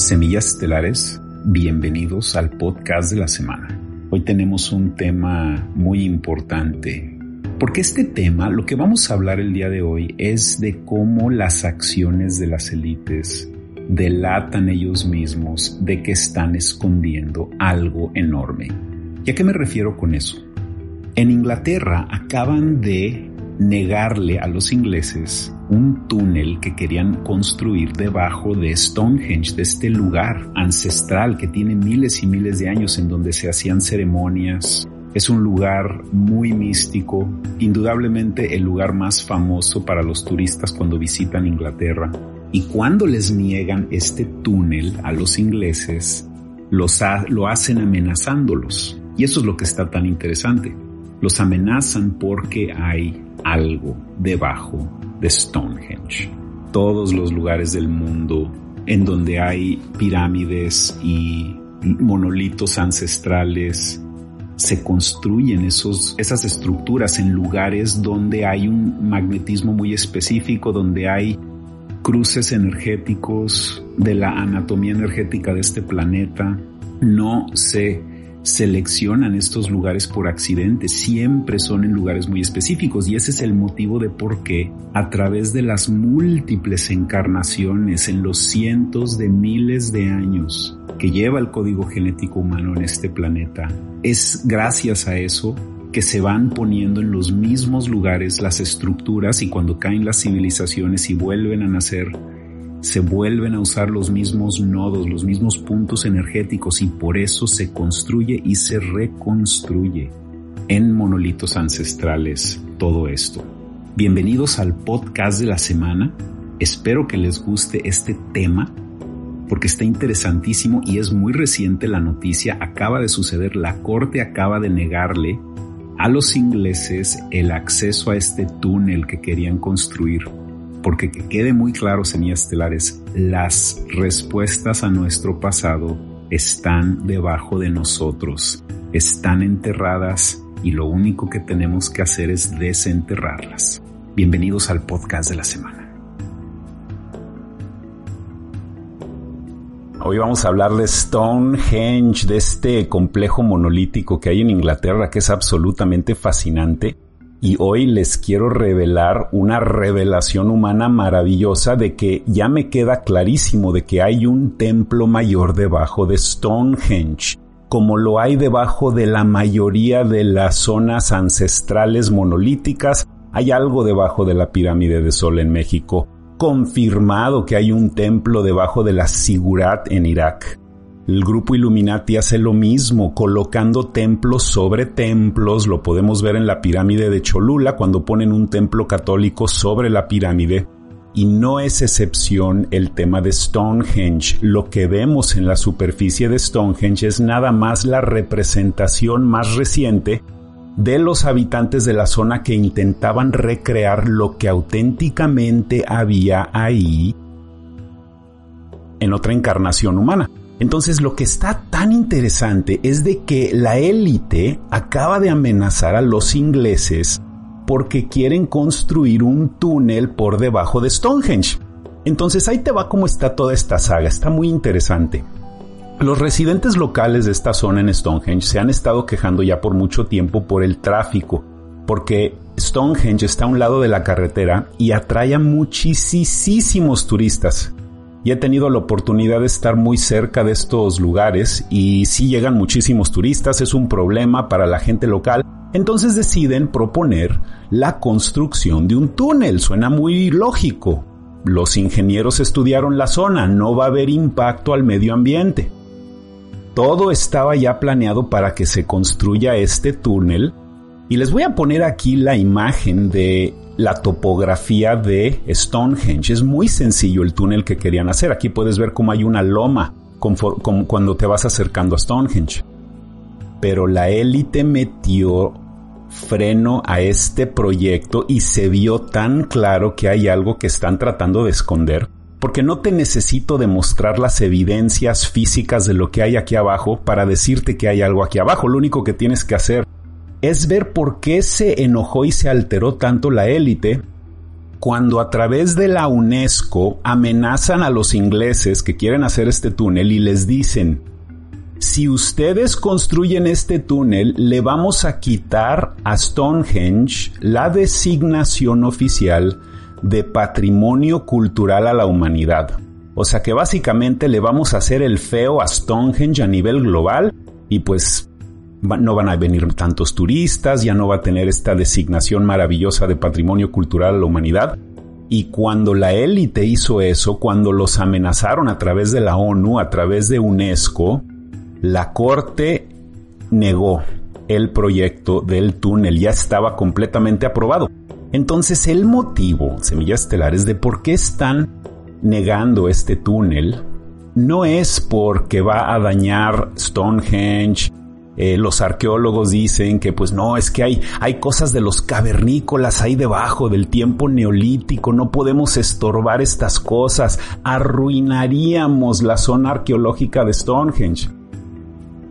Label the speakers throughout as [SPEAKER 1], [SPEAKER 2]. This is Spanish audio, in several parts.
[SPEAKER 1] Semillas Estelares, bienvenidos al podcast de la semana. Hoy tenemos un tema muy importante, porque este tema, lo que vamos a hablar el día de hoy, es de cómo las acciones de las élites delatan ellos mismos de que están escondiendo algo enorme. ¿Y a qué me refiero con eso? En Inglaterra acaban de negarle a los ingleses un túnel que querían construir debajo de Stonehenge, de este lugar ancestral que tiene miles y miles de años en donde se hacían ceremonias. Es un lugar muy místico, indudablemente el lugar más famoso para los turistas cuando visitan Inglaterra. Y cuando les niegan este túnel a los ingleses, los lo hacen amenazándolos. Y eso es lo que está tan interesante. Los amenazan porque hay algo debajo de Stonehenge. Todos los lugares del mundo en donde hay pirámides y monolitos ancestrales, se construyen esos, esas estructuras en lugares donde hay un magnetismo muy específico, donde hay cruces energéticos de la anatomía energética de este planeta. No se seleccionan estos lugares por accidente, siempre son en lugares muy específicos y ese es el motivo de por qué a través de las múltiples encarnaciones en los cientos de miles de años que lleva el código genético humano en este planeta, es gracias a eso que se van poniendo en los mismos lugares las estructuras y cuando caen las civilizaciones y vuelven a nacer, se vuelven a usar los mismos nodos, los mismos puntos energéticos y por eso se construye y se reconstruye en monolitos ancestrales todo esto. Bienvenidos al podcast de la semana. Espero que les guste este tema porque está interesantísimo y es muy reciente la noticia. Acaba de suceder, la corte acaba de negarle a los ingleses el acceso a este túnel que querían construir porque que quede muy claro, semillas estelares, las respuestas a nuestro pasado están debajo de nosotros, están enterradas y lo único que tenemos que hacer es desenterrarlas. Bienvenidos al podcast de la semana. Hoy vamos a hablar de Stonehenge, de este complejo monolítico que hay en Inglaterra que es absolutamente fascinante y hoy les quiero revelar una revelación humana maravillosa de que ya me queda clarísimo de que hay un templo mayor debajo de Stonehenge, como lo hay debajo de la mayoría de las zonas ancestrales monolíticas, hay algo debajo de la pirámide de Sol en México, confirmado que hay un templo debajo de la Sigurat en Irak. El grupo Illuminati hace lo mismo, colocando templos sobre templos. Lo podemos ver en la pirámide de Cholula cuando ponen un templo católico sobre la pirámide. Y no es excepción el tema de Stonehenge. Lo que vemos en la superficie de Stonehenge es nada más la representación más reciente de los habitantes de la zona que intentaban recrear lo que auténticamente había ahí en otra encarnación humana. Entonces lo que está tan interesante es de que la élite acaba de amenazar a los ingleses porque quieren construir un túnel por debajo de Stonehenge. Entonces ahí te va cómo está toda esta saga, está muy interesante. Los residentes locales de esta zona en Stonehenge se han estado quejando ya por mucho tiempo por el tráfico, porque Stonehenge está a un lado de la carretera y atrae a muchísimos turistas y he tenido la oportunidad de estar muy cerca de estos lugares y si llegan muchísimos turistas, es un problema para la gente local. Entonces deciden proponer la construcción de un túnel. Suena muy lógico. Los ingenieros estudiaron la zona, no va a haber impacto al medio ambiente. Todo estaba ya planeado para que se construya este túnel y les voy a poner aquí la imagen de la topografía de Stonehenge. Es muy sencillo el túnel que querían hacer. Aquí puedes ver cómo hay una loma cuando te vas acercando a Stonehenge. Pero la élite metió freno a este proyecto y se vio tan claro que hay algo que están tratando de esconder. Porque no te necesito demostrar las evidencias físicas de lo que hay aquí abajo para decirte que hay algo aquí abajo. Lo único que tienes que hacer es ver por qué se enojó y se alteró tanto la élite cuando a través de la UNESCO amenazan a los ingleses que quieren hacer este túnel y les dicen, si ustedes construyen este túnel, le vamos a quitar a Stonehenge la designación oficial de patrimonio cultural a la humanidad. O sea que básicamente le vamos a hacer el feo a Stonehenge a nivel global y pues no van a venir tantos turistas, ya no va a tener esta designación maravillosa de patrimonio cultural a la humanidad. Y cuando la élite hizo eso, cuando los amenazaron a través de la ONU, a través de UNESCO, la Corte negó el proyecto del túnel, ya estaba completamente aprobado. Entonces el motivo, semillas estelares, de por qué están negando este túnel no es porque va a dañar Stonehenge. Eh, los arqueólogos dicen que pues no, es que hay, hay cosas de los cavernícolas ahí debajo del tiempo neolítico, no podemos estorbar estas cosas, arruinaríamos la zona arqueológica de Stonehenge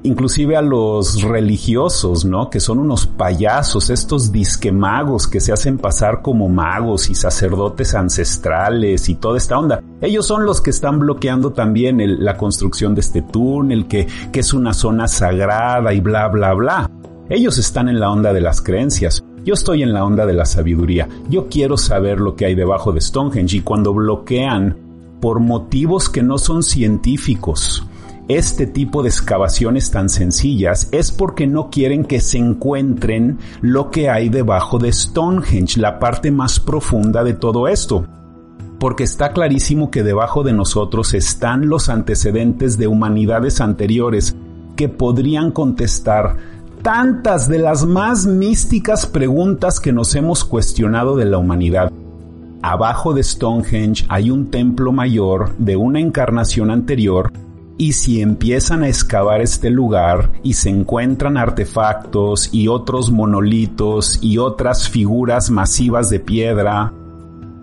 [SPEAKER 1] inclusive a los religiosos, ¿no? Que son unos payasos, estos disquemagos que se hacen pasar como magos y sacerdotes ancestrales y toda esta onda. Ellos son los que están bloqueando también la construcción de este túnel, que, que es una zona sagrada y bla, bla, bla. Ellos están en la onda de las creencias. Yo estoy en la onda de la sabiduría. Yo quiero saber lo que hay debajo de Stonehenge y cuando bloquean por motivos que no son científicos, este tipo de excavaciones tan sencillas es porque no quieren que se encuentren lo que hay debajo de Stonehenge, la parte más profunda de todo esto. Porque está clarísimo que debajo de nosotros están los antecedentes de humanidades anteriores que podrían contestar tantas de las más místicas preguntas que nos hemos cuestionado de la humanidad. Abajo de Stonehenge hay un templo mayor de una encarnación anterior y si empiezan a excavar este lugar y se encuentran artefactos y otros monolitos y otras figuras masivas de piedra,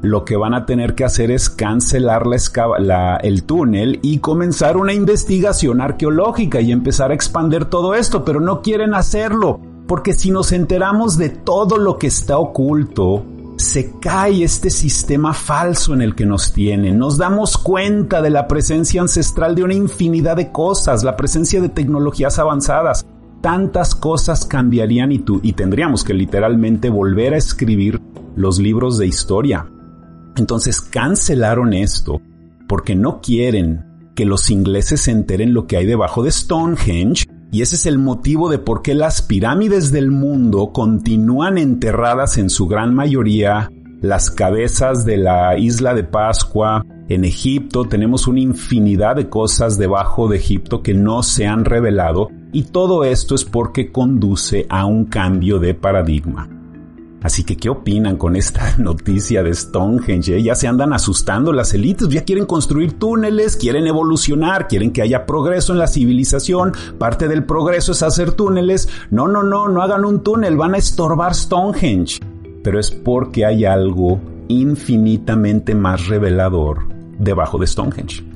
[SPEAKER 1] lo que van a tener que hacer es cancelar la, el túnel y comenzar una investigación arqueológica y empezar a expandir todo esto, pero no quieren hacerlo, porque si nos enteramos de todo lo que está oculto, se cae este sistema falso en el que nos tienen. Nos damos cuenta de la presencia ancestral de una infinidad de cosas, la presencia de tecnologías avanzadas. Tantas cosas cambiarían y, tú, y tendríamos que literalmente volver a escribir los libros de historia. Entonces cancelaron esto porque no quieren que los ingleses se enteren lo que hay debajo de Stonehenge y ese es el motivo de por qué las pirámides del mundo continúan enterradas en su gran mayoría, las cabezas de la isla de Pascua, en Egipto tenemos una infinidad de cosas debajo de Egipto que no se han revelado y todo esto es porque conduce a un cambio de paradigma. Así que, ¿qué opinan con esta noticia de Stonehenge? Ya se andan asustando las élites, ya quieren construir túneles, quieren evolucionar, quieren que haya progreso en la civilización. Parte del progreso es hacer túneles. No, no, no, no hagan un túnel, van a estorbar Stonehenge. Pero es porque hay algo infinitamente más revelador debajo de Stonehenge.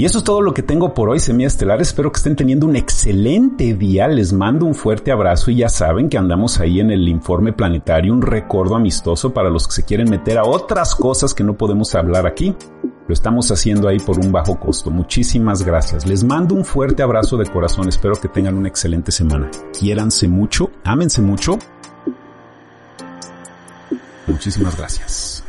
[SPEAKER 1] Y eso es todo lo que tengo por hoy, Semilla Estelar. Espero que estén teniendo un excelente día. Les mando un fuerte abrazo y ya saben que andamos ahí en el informe planetario, un recuerdo amistoso para los que se quieren meter a otras cosas que no podemos hablar aquí. Lo estamos haciendo ahí por un bajo costo. Muchísimas gracias. Les mando un fuerte abrazo de corazón. Espero que tengan una excelente semana. Quiéranse mucho, ámense mucho. Muchísimas gracias.